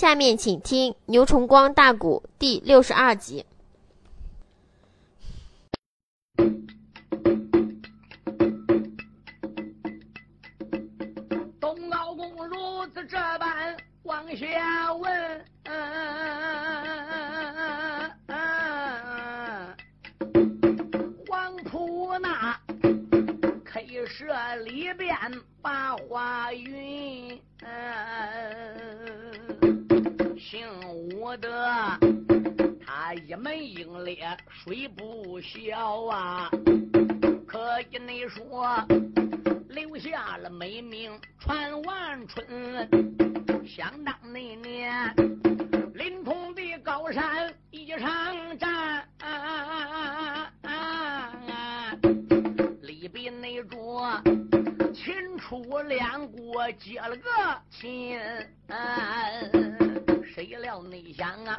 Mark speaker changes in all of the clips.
Speaker 1: 下面请听牛崇光大鼓第六十二集。
Speaker 2: 东老公如此这般往下问，黄埔那开设里边把话云。姓武的，他一门英烈，谁不小啊。可以你说，留下了美名传万春。想当那年，临潼的高山一场战，里边那着秦楚两国结了个亲。谁料你想啊，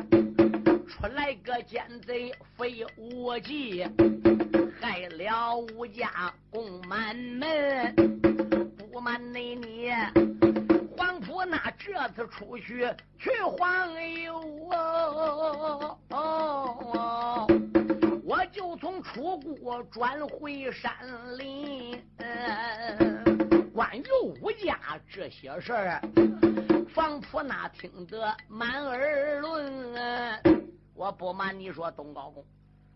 Speaker 2: 出来个奸贼非无忌，害了吴家共满门。不瞒你，你黄埔那这次出去去黄油哦，我就从楚国转回山林。关于吴家这些事儿。房普那听得满耳论，我不瞒你说，东高公，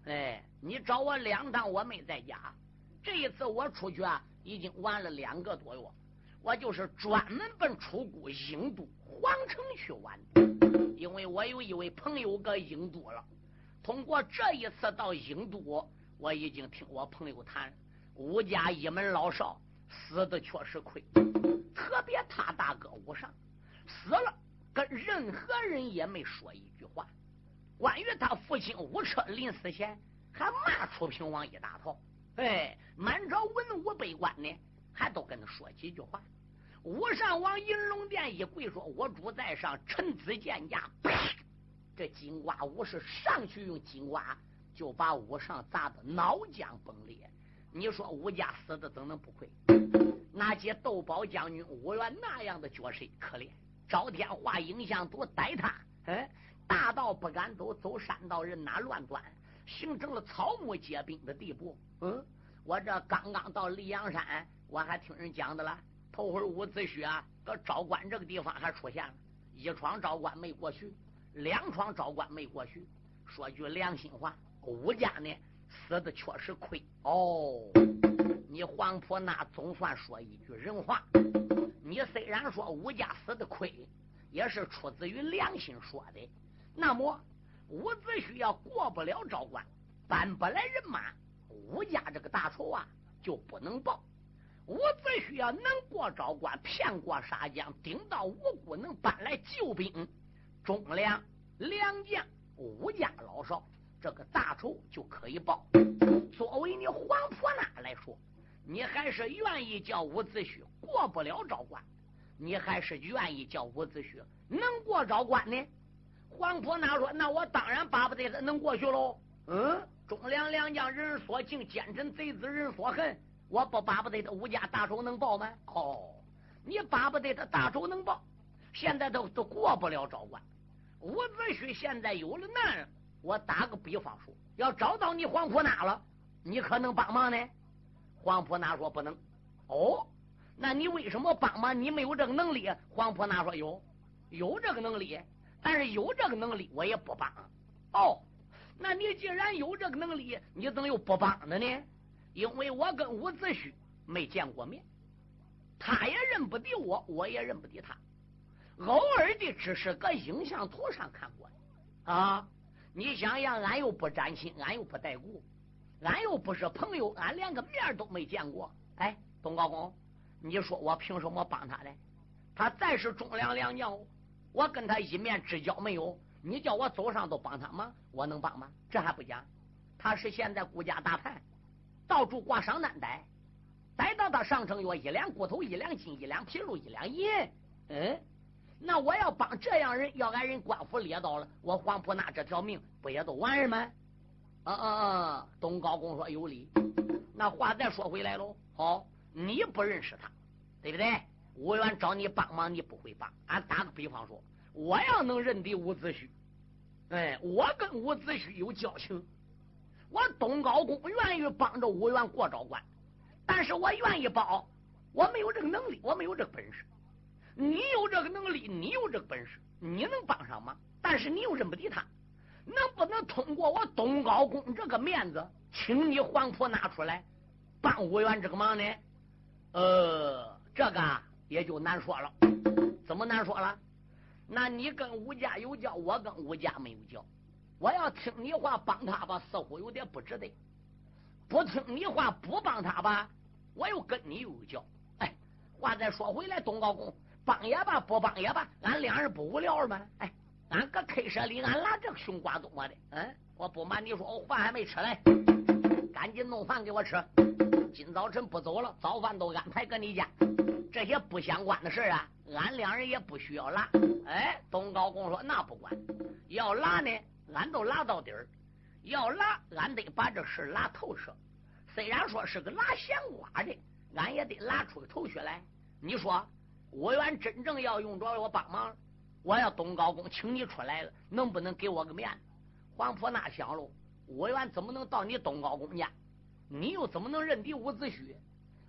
Speaker 2: 哎，你找我两趟，我没在家。这一次我出去啊，已经玩了两个多月，我就是专门奔楚国郢都皇城去玩的，因为我有一位朋友搁郢都了。通过这一次到郢都，我已经听我朋友谈，吴家一门老少死的确实亏，特别他大哥吴尚。死了，跟任何人也没说一句话。关于他父亲吴车临死前还骂楚平王一大套，哎，满朝文武百官呢，还都跟他说几句话。吴上往银龙殿一跪，说：“我主在上，臣子见驾。”！这金瓜武士上去用金瓜就把吴上砸得脑浆崩裂。你说吴家死的怎能不亏？那些斗宝将军吴元那样的角色可怜。赵天化影像图逮他，哎，大道不敢走，走山道人哪乱钻，形成了草木皆兵的地步。嗯，我这刚刚到溧阳山，我还听人讲的了。头回伍子胥啊，搁昭关这个地方还出现了，一闯昭关没过去，两闯昭关没过去。说句良心话，吴家呢死的确实亏哦。你黄埔那总算说一句人话。你虽然说吴家死的亏，也是出自于良心说的。那么伍子胥要过不了昭关，搬不来人马，吴家这个大仇啊就不能报。伍子胥要能过昭关，骗过沙将，顶到吴谷，能搬来救兵，忠良良将，吴家老少，这个大仇就可以报。作为你黄婆那来说。你还是愿意叫伍子胥过不了昭关？你还是愿意叫伍子胥能过昭关呢？黄婆那说：“那我当然巴不得他能过去喽。”嗯，忠良良将人所敬，奸臣贼子人所恨。我不巴不得他吴家大仇能报吗？哦，你巴不得他大仇能报，现在都都过不了昭关。伍子胥现在有了难，我打个比方说，要找到你黄婆那了，你可能帮忙呢？黄婆那说不能，哦，那你为什么帮忙？你没有这个能力。黄婆那说有，有这个能力，但是有这个能力我也不帮。哦，那你既然有这个能力，你怎么又不帮的呢？因为我跟伍子胥没见过面，他也认不得我，我也认不得他，偶尔的只是搁影像图上看过啊。你想想，俺又不沾亲，俺又不带故。俺又不是朋友，俺连个面都没见过。哎，东高公，你说我凭什么帮他呢？他再是忠良良将，我跟他一面之交没有。你叫我走上都帮他忙，我能帮吗？这还不讲，他是现在顾家大叛，到处挂商单逮，逮到他上城约一两骨头，一两金，一两皮肉，一两银。嗯，那我要帮这样人，要俺人官府猎到了，我黄埔那这条命不也都完了吗？啊啊啊！东高公说有理，那话再说回来喽。好，你不认识他，对不对？吴元找你帮忙，你不会帮。俺打个比方说，我要能认得伍子胥，哎，我跟伍子胥有交情，我东高公愿意帮着伍元过招关，但是我愿意帮，我没有这个能力，我没有这个本事。你有这个能力，你有这个本事，你能帮上忙，但是你又认不得他，能不能通过我东高公这个面子，请你黄埔拿出来帮伍元这个忙呢？呃，这个也就难说了。怎么难说了？那你跟吴家有交，我跟吴家没有交。我要听你话帮他吧，似乎有点不值得；不听你话不帮他吧，我又跟你有交。哎，话再说回来，东高公。帮也罢，不帮也罢，俺两人不无聊吗？哎，俺搁 K 社里，俺拉这个熊瓜多的。嗯，我不瞒你说，我饭还没吃嘞，赶紧弄饭给我吃。今早晨不走了，早饭都安排搁你家。这些不相关的事啊，俺两人也不需要拉。哎，东高公说那不管，要拉呢，俺都拉到底儿。要拉，俺得把这事拉透彻。虽然说是个拉闲瓜的，俺也得拉出个头绪来。你说？我愿真正要用着我帮忙，我要东高公请你出来了，能不能给我个面子？黄婆那想喽，我愿怎么能到你东高公家？你又怎么能认得伍子胥？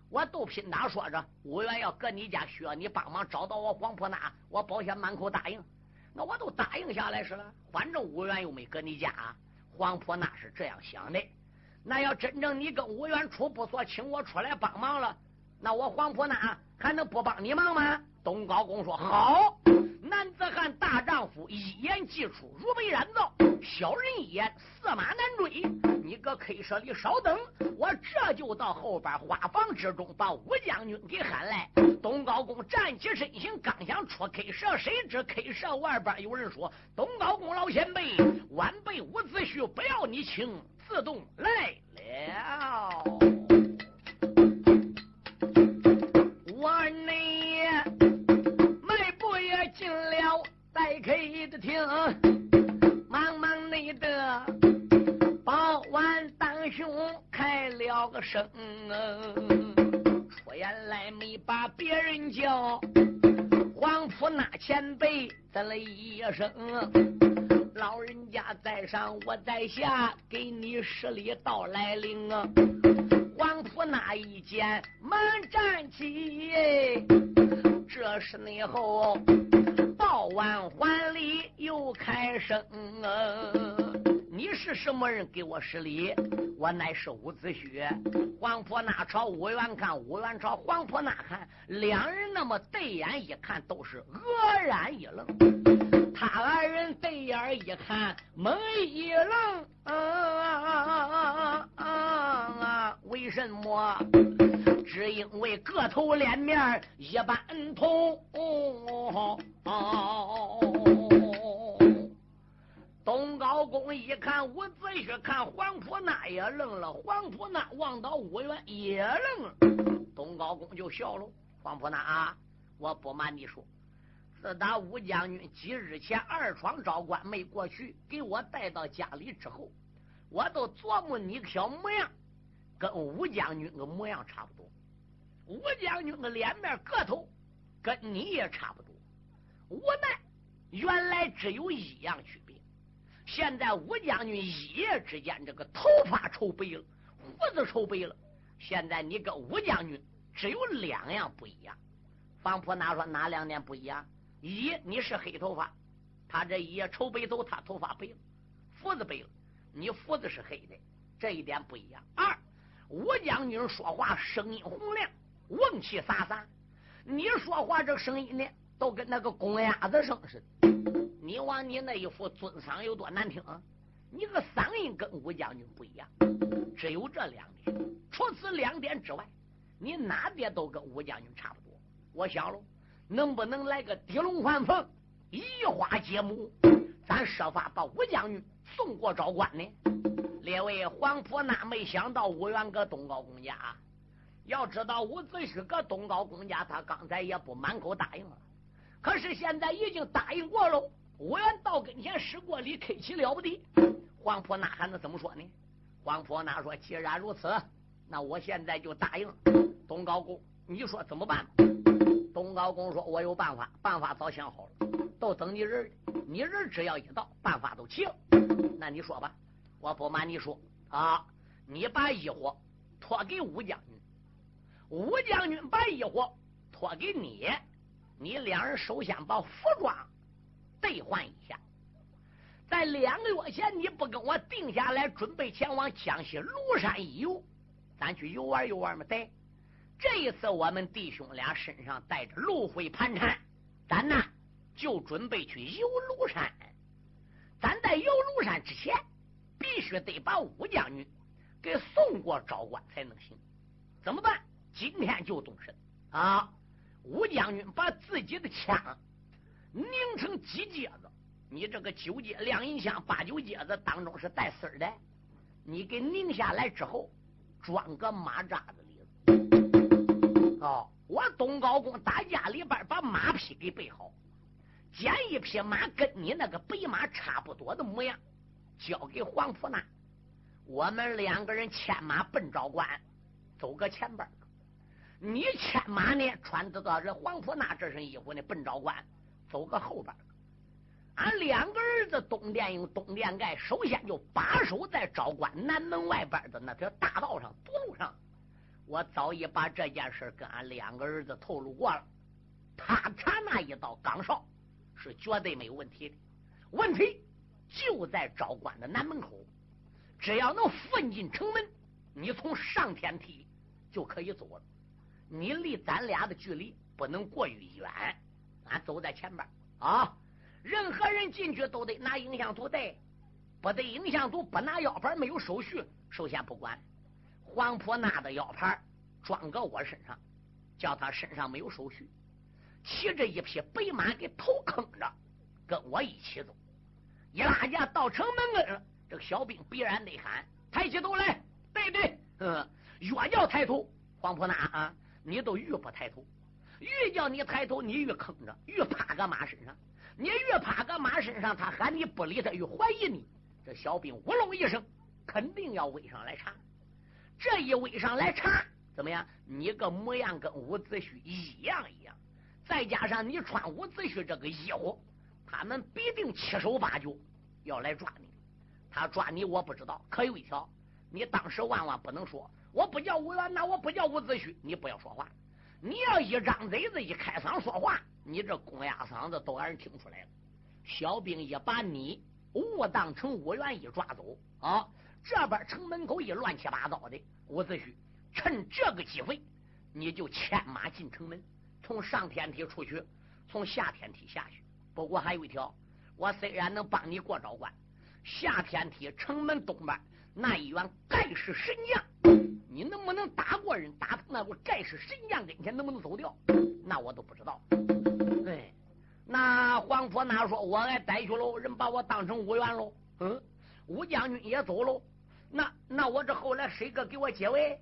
Speaker 2: 我都拼打说着，我愿要搁你家，需要你帮忙找到我黄婆那，我保险满口答应。那我都答应下来是了，反正吴元又没搁你家，黄婆那是这样想的。那要真正你跟吴元出不错，请我出来帮忙了。那我黄婆那还能不帮你忙吗？东高公说：“好，男子一言既出，如被燃造。小人一言，驷马难追。你搁 K 社里稍等，我这就到后边花房之中把武将军给喊来。”东高公站起身形，刚想出 K 社，谁知 K 社外边有人说：“东高公老前辈，晚辈伍子胥不要你请，自动来了。”待客的听，忙忙内的保安当兄开了个声，出言来没把别人叫，黄埔那前辈得了一声，老人家在上我在下，给你十里道来领啊。黄埔那一见，忙站起。这是内后报完还礼，又开声。你是什么人？给我施礼。我乃是伍子胥。黄婆那朝伍元看，伍元朝黄婆那看，两人那么对眼一看，都是愕然一愣。他二人对眼一看，猛一愣。啊！为什么？只因为个头脸面一般同。东高公一看伍子胥，看黄埔那也愣了，黄埔那望到伍元也愣了。东高公就笑了。黄埔那啊，我不瞒你说，自打武将军几日前二闯昭关没过去，给我带到家里之后。我都琢磨你个小模样，跟吴将军个模样差不多。吴将军个脸面个头跟你也差不多。无奈原来只有一样区别，现在吴将军一夜之间这个头发抽白了，胡子抽白了。现在你跟吴将军只有两样不一样。方婆哪说哪两点不一样？一你是黑头发，他这一夜抽白头，他头发白了，胡子白了。你胡子是黑的，这一点不一样。二，武将军说话声音洪亮，翁气飒飒。你说话这声音呢，都跟那个公鸭子声似的。你望你那一副尊嗓有多难听啊！你个嗓音跟武将军不一样，只有这两点。除此两点之外，你哪点都跟武将军差不多。我想喽，能不能来个狄龙换凤，移花接木？咱设法把武将军送过昭关呢。列位，黄埔那没想到武元搁东高公家。要知道伍子胥搁东高公家，他刚才也不满口答应了。可是现在已经答应过喽。武元到跟前施过礼，客气了不得。黄埔那还能怎么说呢？黄埔那说：既然如此，那我现在就答应。东高公，你说怎么办？东高公说：“我有办法，办法早想好了，都等你人你人只要一到，办法都齐了。那你说吧，我不瞒你说啊，你把一伙托给武将军，武将军把一伙托给你，你两人首先把服装兑换一下。在两个月前，你不跟我定下来，准备前往江西庐山一游，咱去游玩游玩嘛？对。”这一次，我们弟兄俩身上带着芦灰盘缠，咱呢就准备去游庐山。咱在游庐山之前，必须得把武将军给送过昭关才能行。怎么办？今天就动身啊！武将军把自己的枪拧成几节子，你这个九节亮银枪八九节子当中是带丝的，你给拧下来之后，装个马扎子。哦，我东高公打家里边把马匹给备好，捡一匹马跟你那个白马差不多的模样，交给黄甫那。我们两个人牵马奔昭关，走个前边你牵马呢，穿得到这黄甫那这身衣服呢，奔昭关走个后边俺两个儿子东殿用东殿盖，首先就把守在昭关南门外边的那条大道上堵路上。我早已把这件事跟俺两个儿子透露过了，他查那一道岗哨是绝对没有问题的。问题就在昭关的南门口，只要能混进城门，你从上天梯就可以走了。你离咱俩的距离不能过于远，俺走在前边啊。任何人进去都得拿影像图带，不带影像图不拿腰牌，没有手续，首先不管。黄婆拿的腰牌装搁我身上，叫他身上没有手续，骑着一匹白马给头坑着，跟我一起走。一拉架到城门跟这个小兵必然得喊：“抬起头来！”对对，嗯，越叫抬头，黄婆那啊，你都越不抬头；越叫你抬头，你越坑着，越趴个马身上。你越趴个马身上，他喊你不理他，越怀疑你。这小兵呜隆一声，肯定要围上来查。这一围上来查，怎么样？你个模样跟伍子胥一样一样，再加上你穿伍子胥这个衣服，他们必定七手八脚要来抓你。他抓你，我不知道。可有一条，你当时万万不能说，我不叫伍元，那我不叫伍子胥，你不要说话。你要一张嘴子一开嗓说话，你这公鸭嗓子都让人听出来了。小兵也把你误当成伍元一抓走啊！这边城门口一乱七八糟的，伍子胥趁这个机会，你就牵马进城门，从上天梯出去，从下天梯下去。不过还有一条，我虽然能帮你过招关，下天梯城门东边那一员盖世神将，你能不能打过人？打那个盖世神将跟前能不能走掉？那我都不知道。对，那黄甫那说，我挨逮去喽，人把我当成武元喽。嗯，武将军也走喽。那那我这后来谁个给我解围？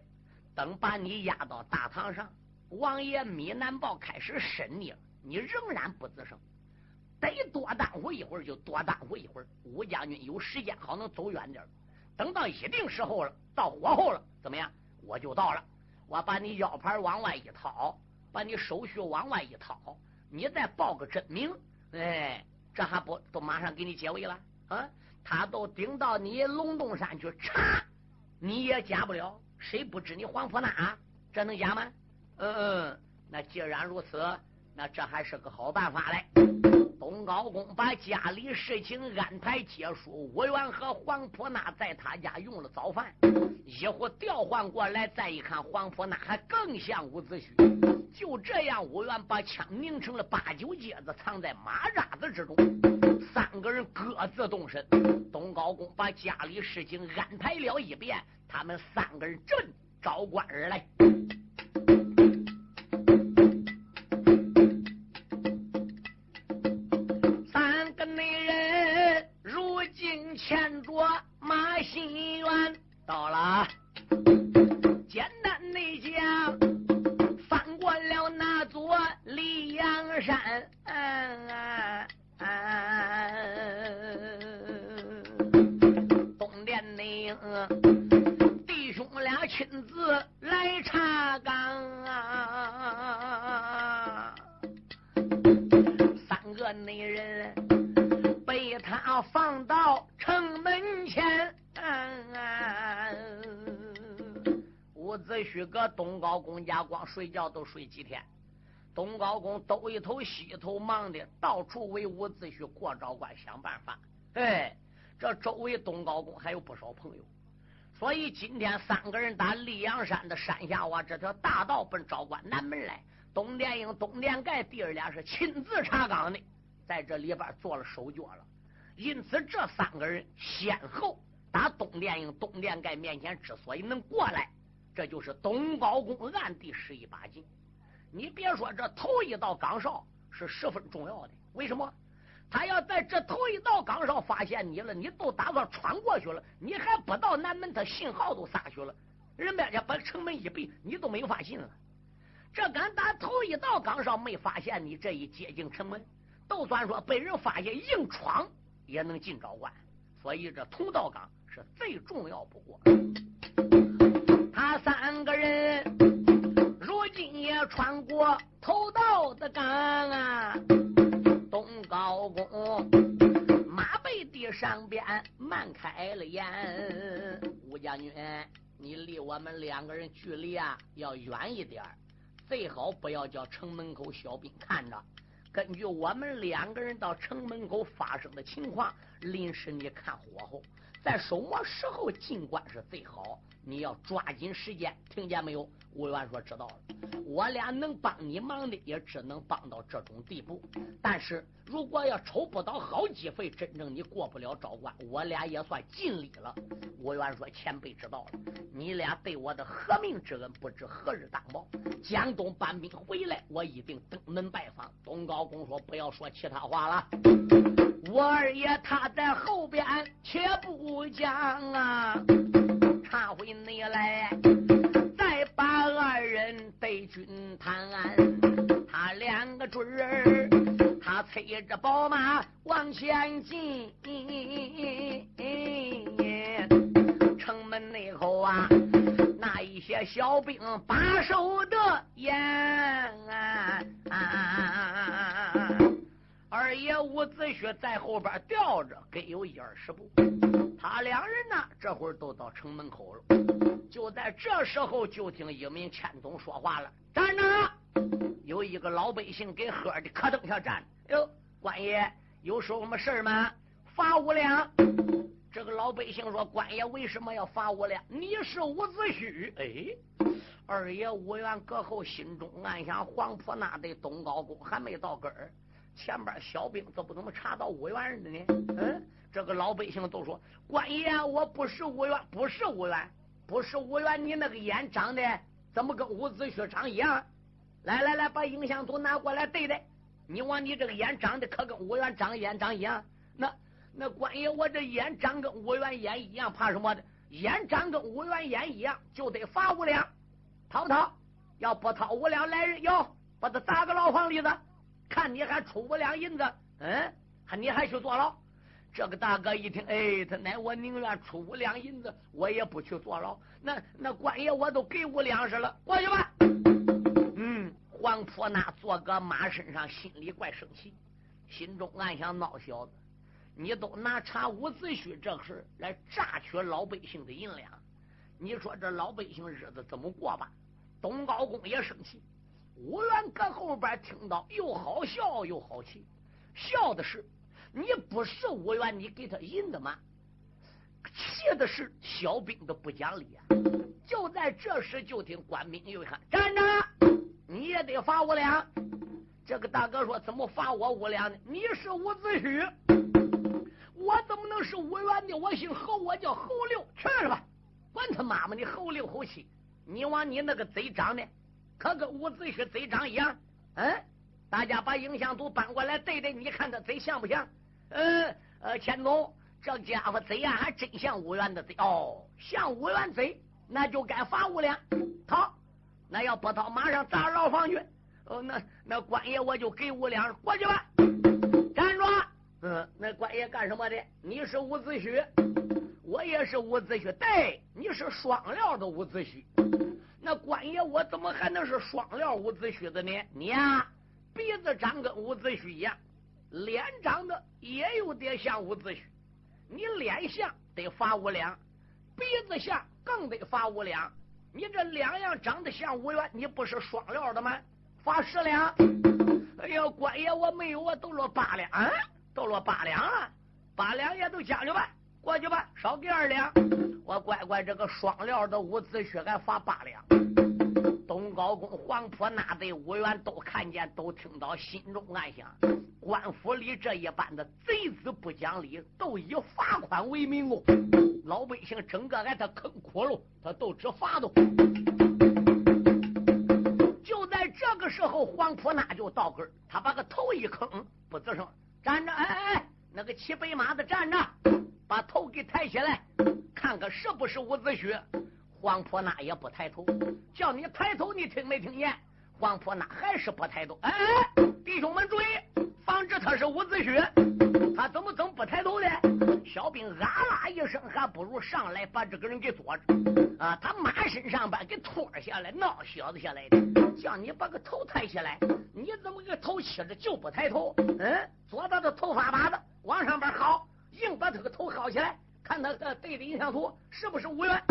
Speaker 2: 等把你押到大堂上，王爷米南豹开始审你了，你仍然不吱声，得多耽误一会儿就多耽误一会儿。武将军有时间好能走远点等到一定时候了，到火候了，怎么样？我就到了，我把你腰牌往外一掏，把你手续往外一掏，你再报个真名，哎，这还不都马上给你解围了啊？他都顶到你龙洞山去查，你也假不了。谁不知你黄甫那？这能假吗？嗯嗯，那既然如此，那这还是个好办法嘞。东高公把家里事情安排结束，吴元和黄甫那在他家用了早饭，一会调换过来，再一看黄甫那还更像伍子胥。就这样，吴元把枪拧成了八九节子，藏在马扎子之中。三个人各自动身，东高公把家里事情安排了一遍，他们三个人正招官而来。亲自来查岗啊，三个女人被他放到城门前，嗯，伍子胥搁东高公家光睡觉都睡几天，东高公兜一头西头忙的到处为伍子胥过招关想办法，哎，这周围东高公还有不少朋友。所以今天三个人打溧阳山的山下哇，这条大道奔昭关南门来。东殿英、东殿盖弟儿俩是亲自查岗的，在这里边做了手脚了。因此，这三个人先后打东殿英、东殿盖面前之所以能过来，这就是东高公暗地使一把劲。你别说，这头一道岗哨是十分重要的。为什么？他要在这头一道岗上发现你了，你都打算穿过去了，你还不到南门，他信号都撒去了，人家把城门一闭，你都没发信了。这敢打头一道岗上没发现你这一接近城门，就算说被人发现硬闯也能进昭关，所以这头道岗是最重要不过。他三个人如今也穿过头道的岗上边慢开了眼，吴将军，你离我们两个人距离啊要远一点。最好不要叫城门口小兵看着。根据我们两个人到城门口发生的情况，临时你看火候，在什么时候进关是最好？你要抓紧时间，听见没有？吴元说知道了。我俩能帮你忙的，也只能帮到这种地步。但是如果要抽不到好机会，真正你过不了昭关，我俩也算尽力了。吴元说前辈知道了，你俩对我的和命之恩，不知何日当报。江东搬兵回来，我一定登门拜访。东高公说不要说其他话了，我二爷他在后边，且不讲啊。他回你来，再把二人对军谈。他两个准儿，他催着宝马往前进。城门内口啊，那一些小兵把守的严啊。二爷伍子胥在后边吊着，跟有一二十步。他两人呢，这会儿都到城门口了。就在这时候，就听一名千总说话了：“站着！”有一个老百姓给喝的，磕噔下站。哟，官爷有什么事吗？罚五两。这个老百姓说：“官爷为什么要罚五两？你是伍子胥。”哎，二爷伍元阁后心中暗想：黄埔那队东高公还没到根儿。前边小兵怎么怎么查到五元的呢？嗯，这个老百姓都说：“官爷，我不是五元，不是五元，不是五元。你那个眼长得怎么跟伍子胥长一样？来来来，把影像图拿过来对对。你往你这个眼长得可跟五元长眼长一样？那那官爷，我这眼长跟五元眼一样，怕什么的？眼长跟五元眼一样，就得罚五两，掏不掏？要不掏五两来人，要把他砸个牢房里子。”看你还出五两银子，嗯，还你还去坐牢？这个大哥一听，哎，他乃我宁愿出五两银子，我也不去坐牢。那那官爷我都给五两是了，过去吧。嗯，黄婆那坐个马身上，心里怪生气，心中暗想：孬小子，你都拿查伍子胥这事来榨取老百姓的银两，你说这老百姓日子怎么过吧？东高公也生气。武元搁后边听到，又好笑又好气。笑的是你不是武元，你给他银子吗？气的是小兵的不讲理啊！就在这时，就听官兵又喊：“站着！你也得罚五两。”这个大哥说：“怎么罚我五两呢？你是伍子胥，我怎么能是武元呢？我姓侯，我叫侯六。去吧，管他妈妈的侯六侯七！你往你那个贼长的！”可跟伍子胥贼长一样，嗯，大家把影像都搬过来对对，你看他贼像不像？嗯呃，钱总，这家伙贼呀，还真像五元的贼哦，像五元贼，那就该罚五两，掏，那要不掏，马上砸牢房去。哦，那那官爷我就给五两，过去吧。站住！嗯，那官爷干什么的？你是伍子胥，我也是伍子胥，对，你是双料的伍子胥。那官爷，我怎么还能是双料伍子胥的呢？你呀，鼻子长跟伍子胥一样，脸长得也有点像伍子胥。你脸像得罚五两，鼻子像更得罚五两。你这两样长得像五元，你不是双料的吗？罚十两。哎呀，官爷我没有啊，都落八两，啊都落八两了，八两也都将就吧，过去吧，少给二两。我乖乖，这个双料的伍子胥还罚八两。东高公、黄埔那队伍员都看见，都听到，心中暗想：官府里这一般的贼子不讲理，都以罚款为名哦。老百姓整个挨他坑苦了，他都知罚都。就在这个时候，黄埔那就到根他把个头一坑，不吱声，站着，哎哎哎，那个骑白马的站着，把头给抬起来，看看是不是伍子胥。黄婆那也不抬头，叫你抬头，你听没听见？黄婆那还是不抬头。哎，弟兄们注意，防止他是伍子胥，他怎么怎么不抬头的？小兵啊啦一声，还不如上来把这个人给坐着啊！他马身上边给拖下来，闹小子下来的，叫你把个头抬起来，你怎么个头起着就不抬头？嗯，左到的头发把子往上边薅，硬把他个头薅起来，看他个对的印象图是不是五元？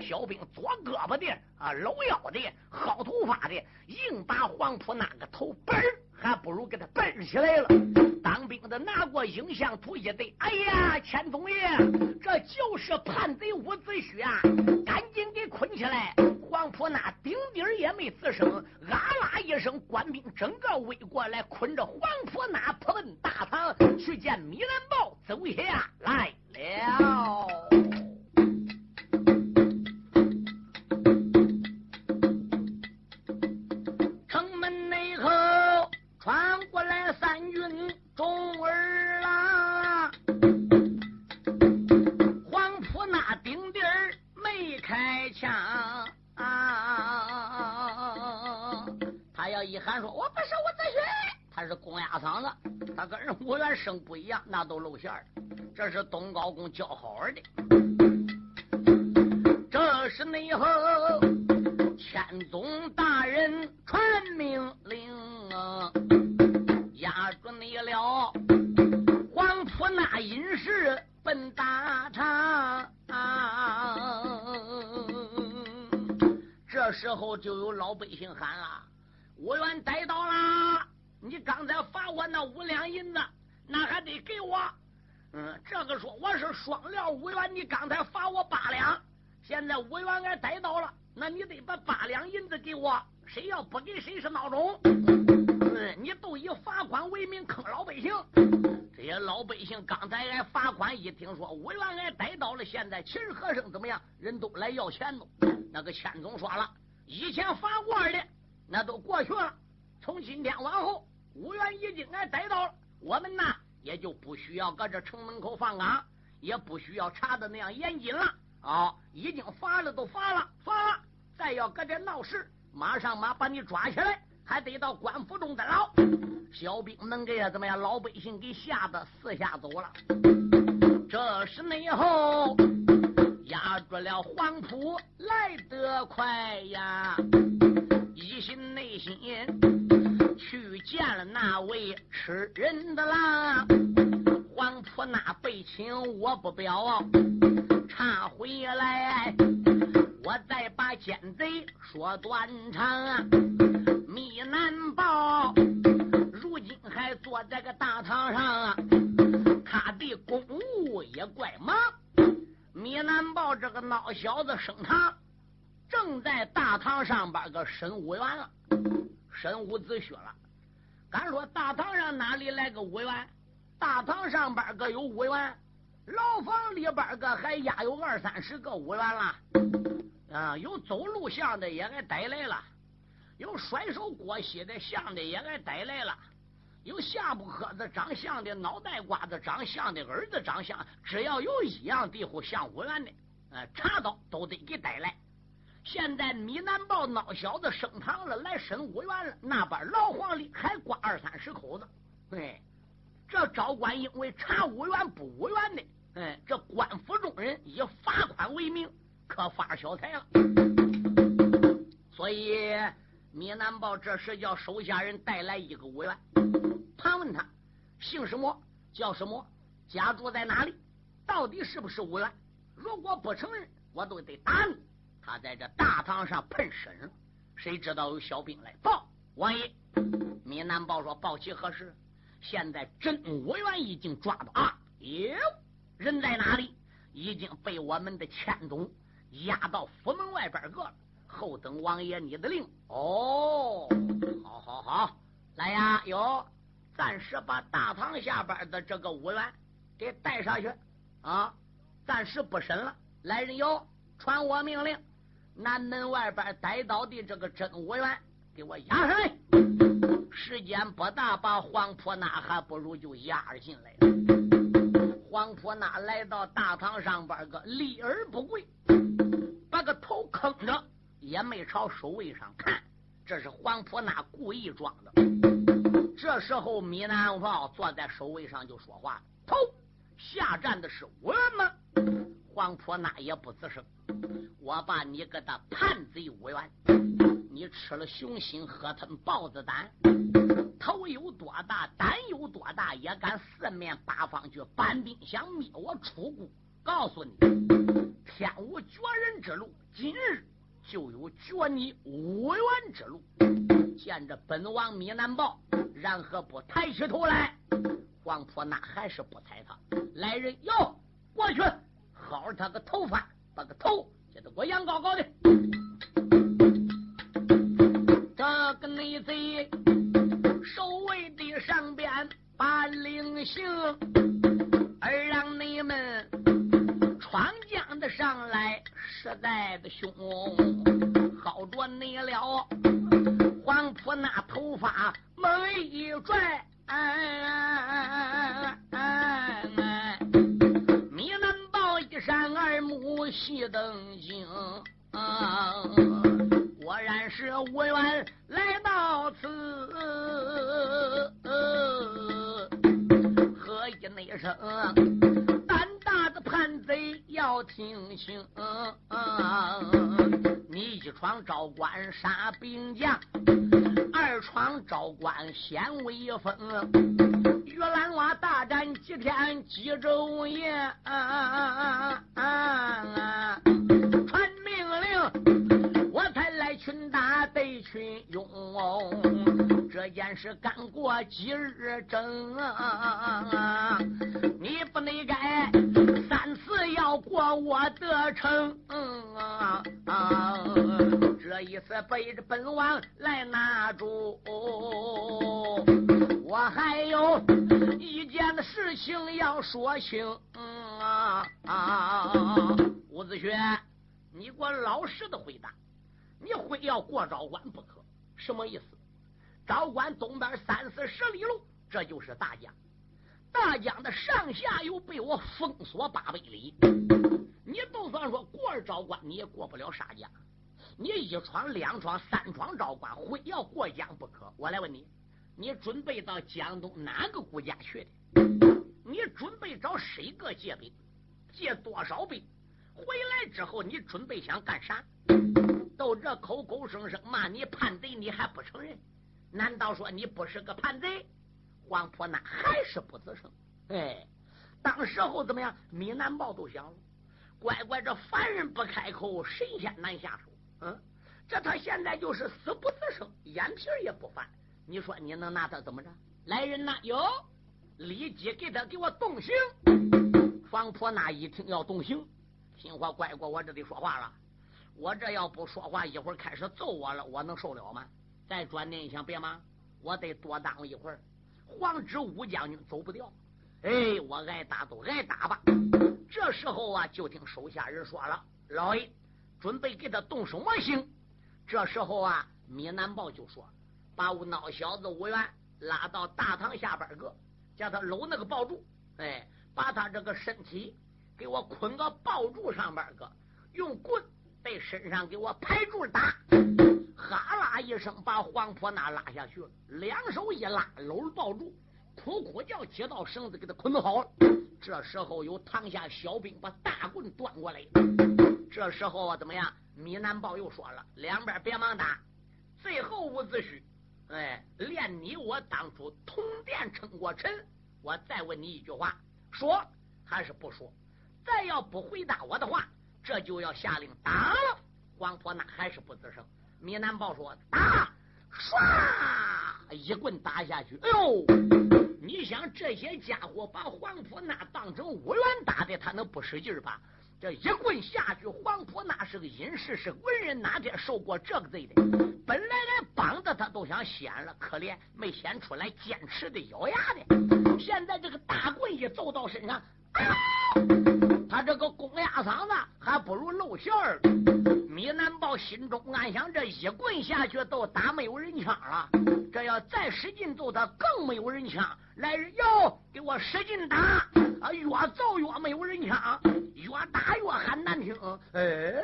Speaker 2: 小兵左胳膊的啊，搂腰的，薅头发的，硬把黄埔那个头嘣儿，还不如给他嘣起来了。当兵的拿过影像图一对，哎呀，千总爷，这就是叛贼伍子胥啊！赶紧给捆起来。黄埔那丁丁也没吱声，啊啦一声，官兵整个围过来，捆着黄埔那扑奔大堂去见米兰豹，走下来了。声不一样，那都露馅了。这是东高公教好的。这是内后千总大人传命令啊，压住你了。黄埔那隐士奔大堂。这时候就有老百姓喊了：“我愿逮到啦！你刚才罚我那五两银子。”那还得给我，嗯，这个说我是双料五元，你刚才罚我八两，现在五元俺逮到了，那你得把八两银子给我，谁要不给谁是孬种。嗯，你都以罚款为名坑老百姓，这些老百姓刚才挨罚款，一听说五元俺逮到了，现在秦和生怎么样？人都来要钱了。那个千总说了，以前罚过的那都过去了，从今天往后五元已经俺逮到了。我们呐，也就不需要搁这城门口放岗，也不需要查的那样严谨了。啊，已经罚了，都罚了，罚了。再要搁这闹事，马上马把你抓起来，还得到官府中的牢。小兵们给怎么样？老百姓给吓得四下走了。这时内后压住了黄埔来得快呀，一心内心。去见了那位吃人的狼，黄埔那被请我不表，查回来，我再把奸贼说断肠。米难报，如今还坐在个大堂上啊，他的公务也怪忙。米难报这个孬小子升堂，正在大堂上边个审武员了。申武子胥了，敢说大堂上哪里来个武员？大堂上边个有武员，牢房里边个还压有二三十个武员了。啊，有走路像的也给逮来了，有甩手过膝的像的也给逮来了，有下巴磕子长相的，脑袋瓜子长相的，儿子长相，只要有一样地方像武员的，呃，查到都得给逮来。现在米南豹孬小子升堂了，来审五员了。那边老黄里还挂二三十口子。哎，这招官因为查五员不五员的，哎，这官府中人以罚款为名，可发小财了。所以米南豹这时叫手下人带来一个五员，盘问他姓什么，叫什么？家住在哪里？到底是不是武元？如果不承认，我都得打你。他在这大堂上喷身，谁知道有小兵来报？王爷，闽南报说报其何事？现在真武元已经抓到啊！哟，人在哪里？已经被我们的千总押到府门外边个了。后等王爷你的令。哦，好好好，来呀！哟，暂时把大堂下边的这个武元给带上去啊！暂时不审了。来人哟，传我命令，南门外边逮到的这个真武元，给我押上来。时间不大，把黄婆那还不如就押进来了。黄婆那来到大堂上边个立而不跪，把个头坑着，也没朝守卫上看。这是黄婆那故意装的。这时候，米南豹坐在守卫上就说话：“头下站的是我们？”黄婆那也不吱声。我把你个的叛贼无冤，你吃了熊心，喝吞豹子胆，头有多大，胆有多大，也敢四面八方去搬兵，想灭我楚国？告诉你，天无绝人之路，今日就有绝你无缘之路。见着本王米南豹，然何不抬起头来？黄婆那还是不睬他。来人，哟，过去薅他个头发，把个头叫他给我仰高高的。这个内贼守卫的上边把令行，而让你们闯将的上来，实在的凶，好着你了。黄埔那头发猛一拽，哎哎目细瞪睛，果然是无缘来到此，喝一那声，胆大的叛贼要听清。你一闯招官杀兵将，二闯招官显威风。玉兰花大战几天几昼夜，群打对群勇。这件事干过几日整，你不能该三次要过我的城。这一次背着本王来拿住，我还有一件的事情要说清。伍子胥，你给我老实的回答，你非要过昭关不可？什么意思？昭关东边三四十里路，这就是大江。大江的上下游被我封锁八百里，你就算说过了昭关，你也过不了沙江。你一闯、两闯、三闯昭关，非要过江不可。我来问你，你准备到江东哪个国家去的？你准备找谁个借兵？借多少兵？回来之后，你准备想干啥？就这口口声声骂你叛贼，你还不承认？难道说你不是个叛贼？黄婆那还是不吱声。哎，当时候怎么样？闽南报都想了，乖乖，这凡人不开口，神仙难下手。嗯，这他现在就是死不吱声，眼皮也不翻。你说你能拿他怎么着？来人呐！哟，立即给他给我动刑。黄婆那一听要动刑，心话乖乖，我这得说话了。我这要不说话，一会儿开始揍我了，我能受了吗？再转念一想，别忙，我得多耽误一会儿。黄知武将军走不掉，哎，我挨打都挨打吧。这时候啊，就听手下人说了：“老爷，准备给他动什么刑？”这时候啊，米南豹就说：“把我孬小子武元拉到大堂下边个，叫他搂那个抱柱，哎，把他这个身体给我捆到抱柱上边个，用棍在身上给我排柱打。”哈啦一声，把黄婆那拉下去了，两手一拉，搂抱住，苦苦叫，接到绳子给他捆好了。这时候有堂下小兵把大棍端过来。这时候，怎么样？米南豹又说了，两边别忙打。最后伍子胥，哎，连你我当初通电称过臣，我再问你一句话，说还是不说？再要不回答我的话，这就要下令打了。黄婆那还是不吱声。米南豹说：“打！”唰，一棍打下去。哎呦！你想这些家伙把黄婆那当成五元打的，他能不使劲吧？这一棍下去，黄婆那是个隐士，是文人，哪天受过这个罪的？本来来绑的他都想显了，可怜没显出来，坚持的咬牙的。现在这个大棍一揍到身上，啊！他这个公鸭嗓子还不如露馅儿。米南豹心中暗想：这一棍下去都打没有人枪了，这要再使劲揍他，更没有人枪。来人哟，给我使劲打！啊，越揍越没有人枪。越打越喊难听，哎，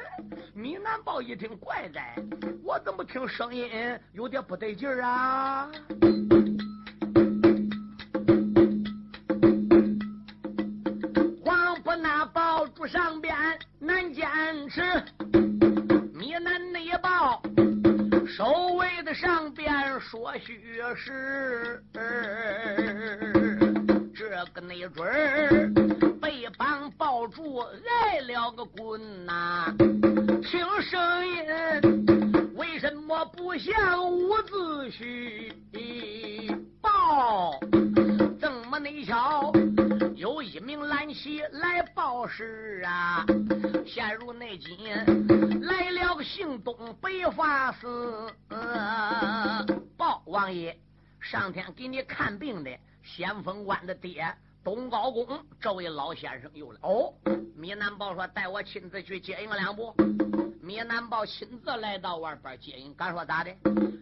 Speaker 2: 米南豹一听怪哉，我怎么听声音有点不对劲儿啊？不上边难坚持，你难内报守卫的上边说虚实，这个没准儿。被绑抱住，挨了个棍呐！听声音，为什么不像伍子胥报？怎么那瞧？有一名蓝旗来报事啊！陷入内急，来了个姓东白发师。报王爷，上天给你看病的先锋官的爹。东高公，这位老先生又来哦。米南豹说：“带我亲自去接应两步。”米南豹亲自来到外边接应。敢说咋的？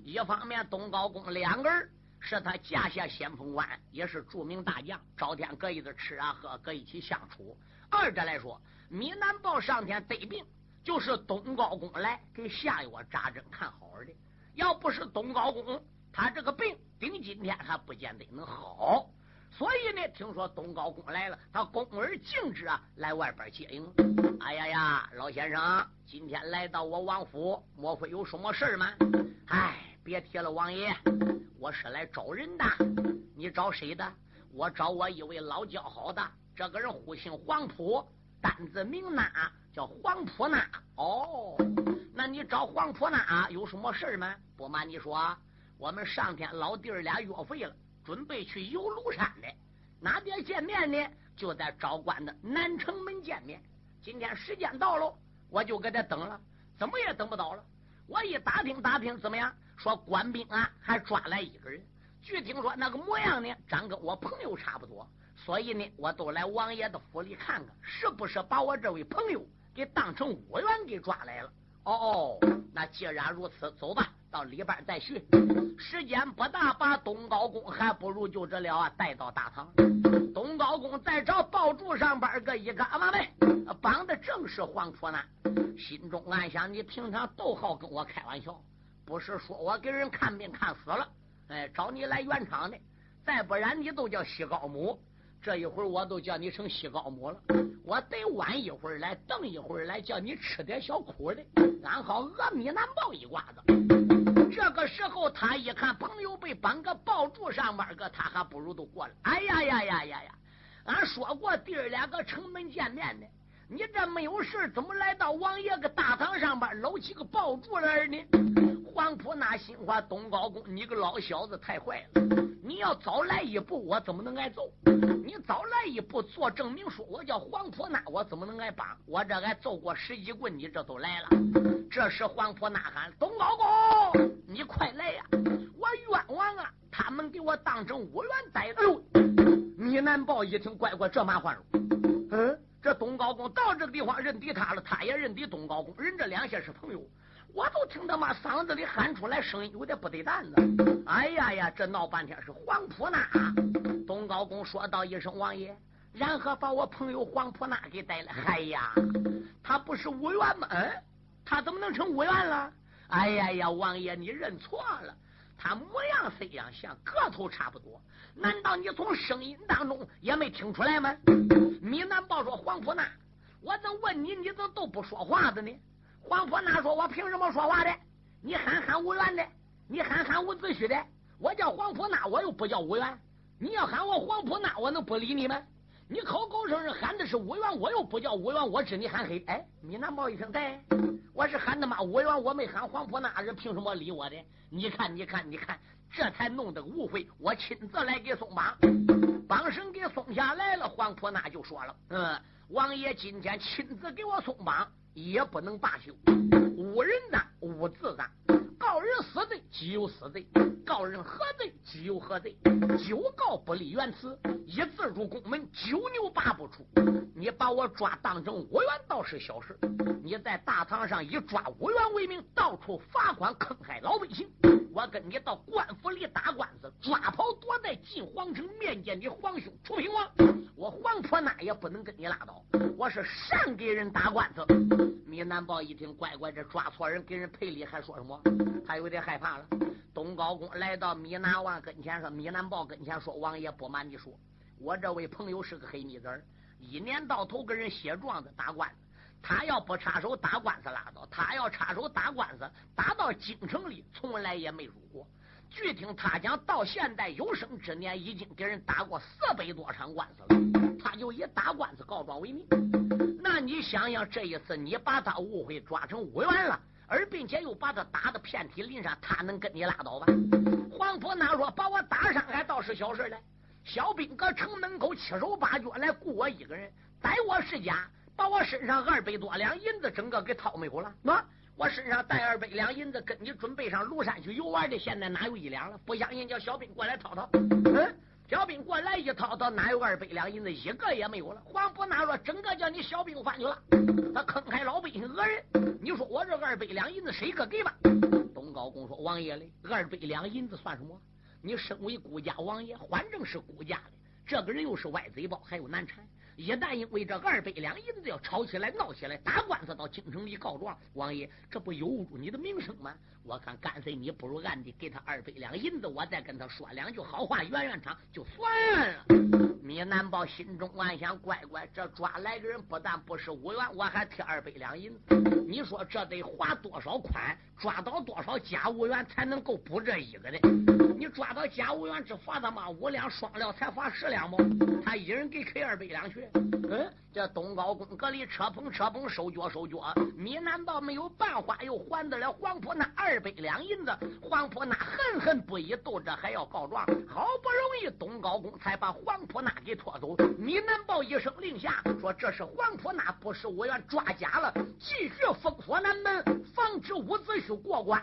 Speaker 2: 一方面，东高公两个人是他家下先锋官，也是著名大将，朝天搁一起吃啊喝，搁一起相处。二者来说，米南豹上天得病，就是东高公来给下药扎针看好的。要不是东高公，他这个病顶今天还不见得能好。所以呢，听说东高公来了，他恭而敬之啊，来外边接应。哎呀呀，老先生，今天来到我王府，莫非有什么事吗？哎，别提了，王爷，我是来找人的。你找谁的？我找我一位老交好的，这个人呼姓黄埔，单字名那，叫黄浦那。哦，那你找黄浦那有什么事吗？不瞒你说，我们上天老弟儿俩约会了。准备去游庐山的，哪边见面呢？就在昭关的南城门见面。今天时间到了，我就搁这等了，怎么也等不到了。我一打听打听，怎么样？说官兵啊，还抓来一个人。据听说那个模样呢，长跟我朋友差不多。所以呢，我都来王爷的府里看看，是不是把我这位朋友给当成武员给抓来了？哦哦，那既然如此，走吧。到里边再叙，时间不大，把东高公还不如就这了啊，带到大堂。东高公再找宝柱上边个一嘎嘛呗，绑的正是黄婆呢。心中暗想：你平常都好跟我开玩笑，不是说我给人看病看死了，哎，找你来圆场的。再不然你都叫西高母，这一会儿我都叫你成西高母了。我得晚一会儿来，等一会儿来，叫你吃点小苦的，俺好阿弥难报一瓜子。这个时候，他一看朋友被绑个抱住上边个，他还不如都过来。哎呀呀呀呀呀！俺说过弟儿两个城门见面的，你这没有事怎么来到王爷个大堂上边搂起个抱住来呢？黄埔那心话，东高公，你个老小子太坏了！你要早来一步，我怎么能挨揍？你早来一步做证明书，我叫黄埔那，我怎么能挨绑？我这挨揍过十几棍，你这都来了。这时黄埔呐喊：“东高公！”你快来呀！我冤枉啊！他们给我当成五元逮了。米南豹一听，乖乖，这麻烦了。嗯，这东高公到这个地方认敌他了，他也认敌东高公，人这两下是朋友。我都听他妈嗓子里喊出来声音，有点不对蛋子。哎呀呀，这闹半天是黄埔那。东高公说道一声：“王爷，然后把我朋友黄埔那给带来。”哎呀，他不是五元吗？嗯，他怎么能成五元了？哎呀呀，王爷，你认错了。他模样虽样像，个头差不多。难道你从声音当中也没听出来吗？米南豹说：“黄婆那，我怎问你，你怎都不说话的呢？”黄婆那说：“我凭什么说话的？你喊喊无缘的，你喊喊无子胥的。我叫黄婆那，我又不叫无缘。你要喊我黄埔那，我能不理你吗？你口口声声喊的是五元，我又不叫五元，我知你喊黑。哎，米南豹一声，对，我是喊的嘛五元，我没喊黄埔那，人凭什么理我的？你看，你看，你看，这才弄得误会。我亲自来给松绑，绑绳给松下来了。黄埔那就说了，嗯，王爷今天亲自给我松绑，也不能罢休。无人呐，无字呐。告人死罪，即有死罪；告人何罪，即有何罪。九告不立原词，一字入宫门，九牛拔不出。你把我抓当成五元倒是小事，你在大堂上以抓五元为名，到处罚款坑害老百姓。我跟你到官府里打官司，抓跑躲在进皇城面见你皇兄楚平王。我黄婆那也不能跟你拉倒，我是善给人打官司。米南豹一听，乖乖，这抓错人，给人赔礼，还说什么？他有点害怕了。东高公来到米南王跟前说：“米南豹跟前说，王爷不瞒你说，我这位朋友是个黑米子，一年到头跟人写状子打官司。他要不插手打官司拉倒，他要插手打官司，打到京城里从来也没入过。据听他讲，到现在有生之年已经给人打过四百多场官司了。他就以打官司告状为名。那你想想，这一次你把他误会抓成五元了。”而并且又把他打得遍体鳞伤，他能跟你拉倒吧？黄婆那说把我打伤还倒是小事嘞。小兵搁城门口七手八脚来雇我一个人，逮我是家，把我身上二百多两银子整个给掏没有了。那我身上带二百两银子，跟你准备上庐山去游玩的，现在哪有一两了？不相信叫小兵过来掏掏。嗯。小兵过来一掏，到哪有二百两银子？一个也没有了。黄埔那说，整个叫你小兵翻去了，他坑害老百姓讹人。你说我这二百两银子谁可给吧？东高公说：“王爷嘞，二百两银子算什么？你身为顾家王爷，反正是顾家的，这个人又是外贼包，还有难缠。”一旦因为这二百两银子要吵起来、闹起来、打官司到京城里告状，王爷这不有辱你的名声吗？我看干脆你不如暗地给他二百两银子，我再跟他说两句好话，圆圆场就算了。米南宝心中暗想：乖乖，这抓来的人不但不是五元，我还贴二百两银子。你说这得花多少款，抓到多少假五元才能够补这一个的？你抓到假五元只罚他妈五两，双料才罚十两吗？他一人给开二百两去。嗯，这东高公阁里车棚车棚收脚收脚，米难道没有办法又还得了黄埔那二百两银子？黄埔那恨恨不已，斗着还要告状，好不容易东高公才把黄埔那给拖走。米难报一声令下，说这是黄埔那，不是我要抓假了，继续封锁南门，防止伍子胥过关。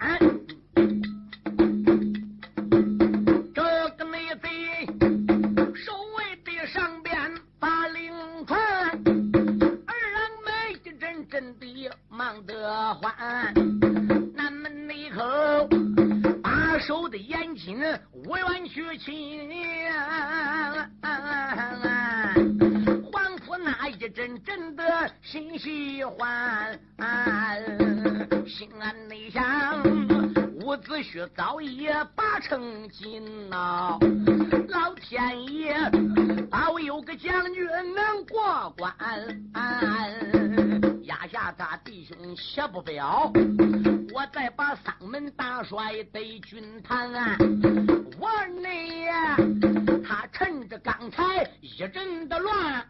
Speaker 2: 不表，我再把丧门大帅得军堂。我内他趁着刚才一阵的乱，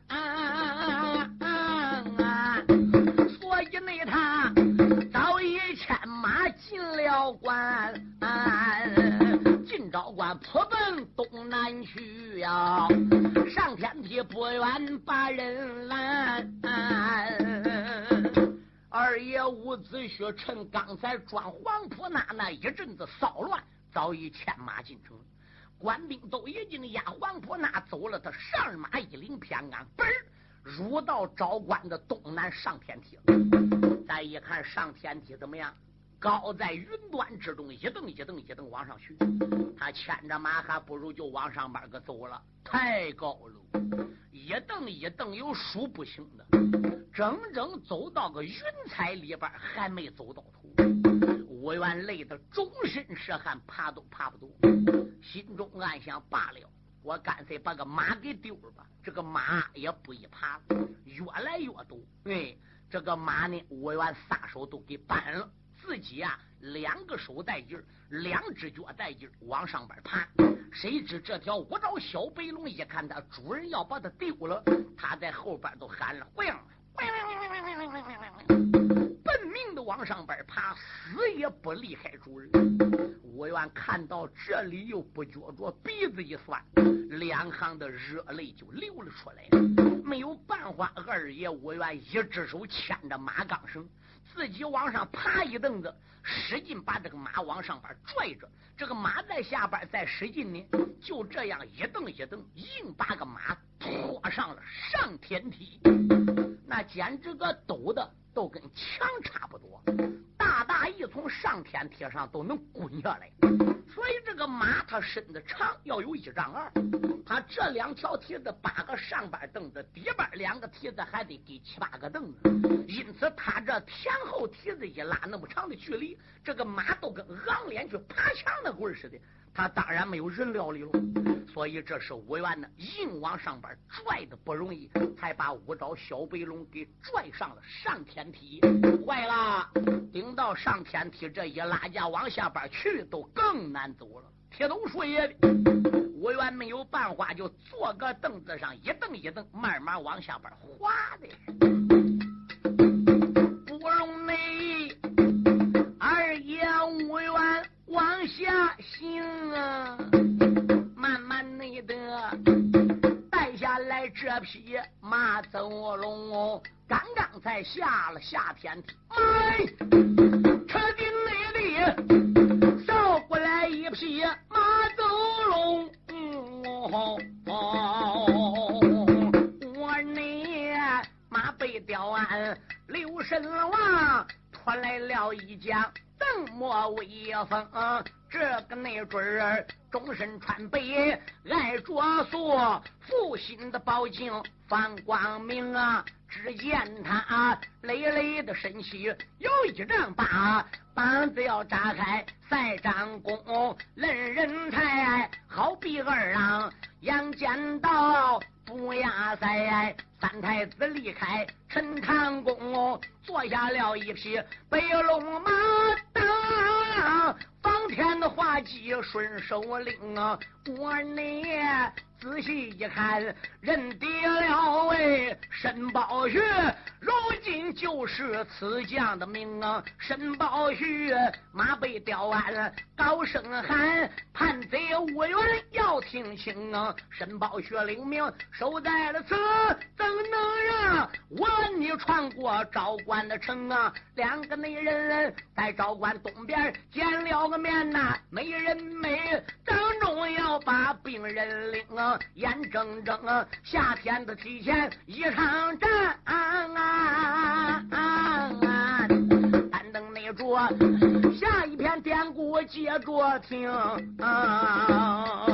Speaker 2: 所以内他早已牵马进了关，进昭关扑奔东南去呀，上天梯不远把人拦。二爷伍子胥趁刚才装黄埔那那一阵子骚乱，早已牵马进城，官兵都已经押黄埔那走了。他上马一领偏鞍，嘣入到昭关的东南上天梯。再一看上天梯怎么样？高在云端之中，一蹬一蹬一蹬往上去。他牵着马，还不如就往上边个走了，太高了。一蹬一蹬有数不清的，整整走到个云彩里边，还没走到头。吴元累得终身是汗，爬都爬不动，心中暗想：罢了，我干脆把个马给丢了吧。这个马也不一爬，越来越陡。哎，这个马呢，吴元撒手都给搬了，自己啊，两个手带劲，两只脚带劲，往上边爬。谁知这条五爪小白龙一看他主人要把他丢了，他在后边都喊了：“喂！”奔命的往上边爬，死也不离开主人。吴元看到这里，又不觉着鼻子一酸，两行的热泪就流了出来。没有办法，二爷吴元一只手牵着马钢绳，自己往上爬一蹬子，使劲把这个马往上边拽着。这个马在下边再使劲呢，就这样一蹬一蹬，硬把个马拖上了上天梯。那简直个陡的都跟墙差不多，大大一从上天梯上都能滚下来。所以这个马它身子长，要有一丈二，它这两条梯子八个上边凳子，底边两个梯子还得给七八个凳子。因此，它这前后蹄子一拉那么长的距离，这个马都跟昂脸去爬墙那棍似的。他当然没有人料理了，所以这是五元呢，硬往上边拽的不容易，才把五爪小白龙给拽上了上天梯。坏了，顶到上天梯这一拉架往下边去，都更难走了。铁头树爷的五元没有办法，就坐个凳子上一蹬一蹬，慢慢往下边滑的。往下行啊，慢慢内的带下来这匹马走龙，刚刚才下了下天梯，哎，车顶内里扫过来一匹马走龙，我呢马背吊鞍，留神王拖来了一将。怎么威风？这个那准儿终身穿白，爱着素，负心的宝镜放光明啊！只见他累累的身躯有一丈八，膀子要扎开赛张弓，论人才好比二郎杨戬道不亚赛。三太子离开陈塘宫，坐下了一匹白龙马，啊方天的画戟顺手领啊，我呢。仔细一看，认得了喂，申宝玉，如今就是此将的名啊！申宝玉，马背吊鞍，高声喊，叛贼无缘要听清啊！申宝玉领命，守在了此，怎能让我你闯过昭关的城啊？两个内人在昭关东边见了个面呐，美人美，当中要把病人领啊！眼睁睁夏天的提前一场战，单等那着下一篇典故接着听。啊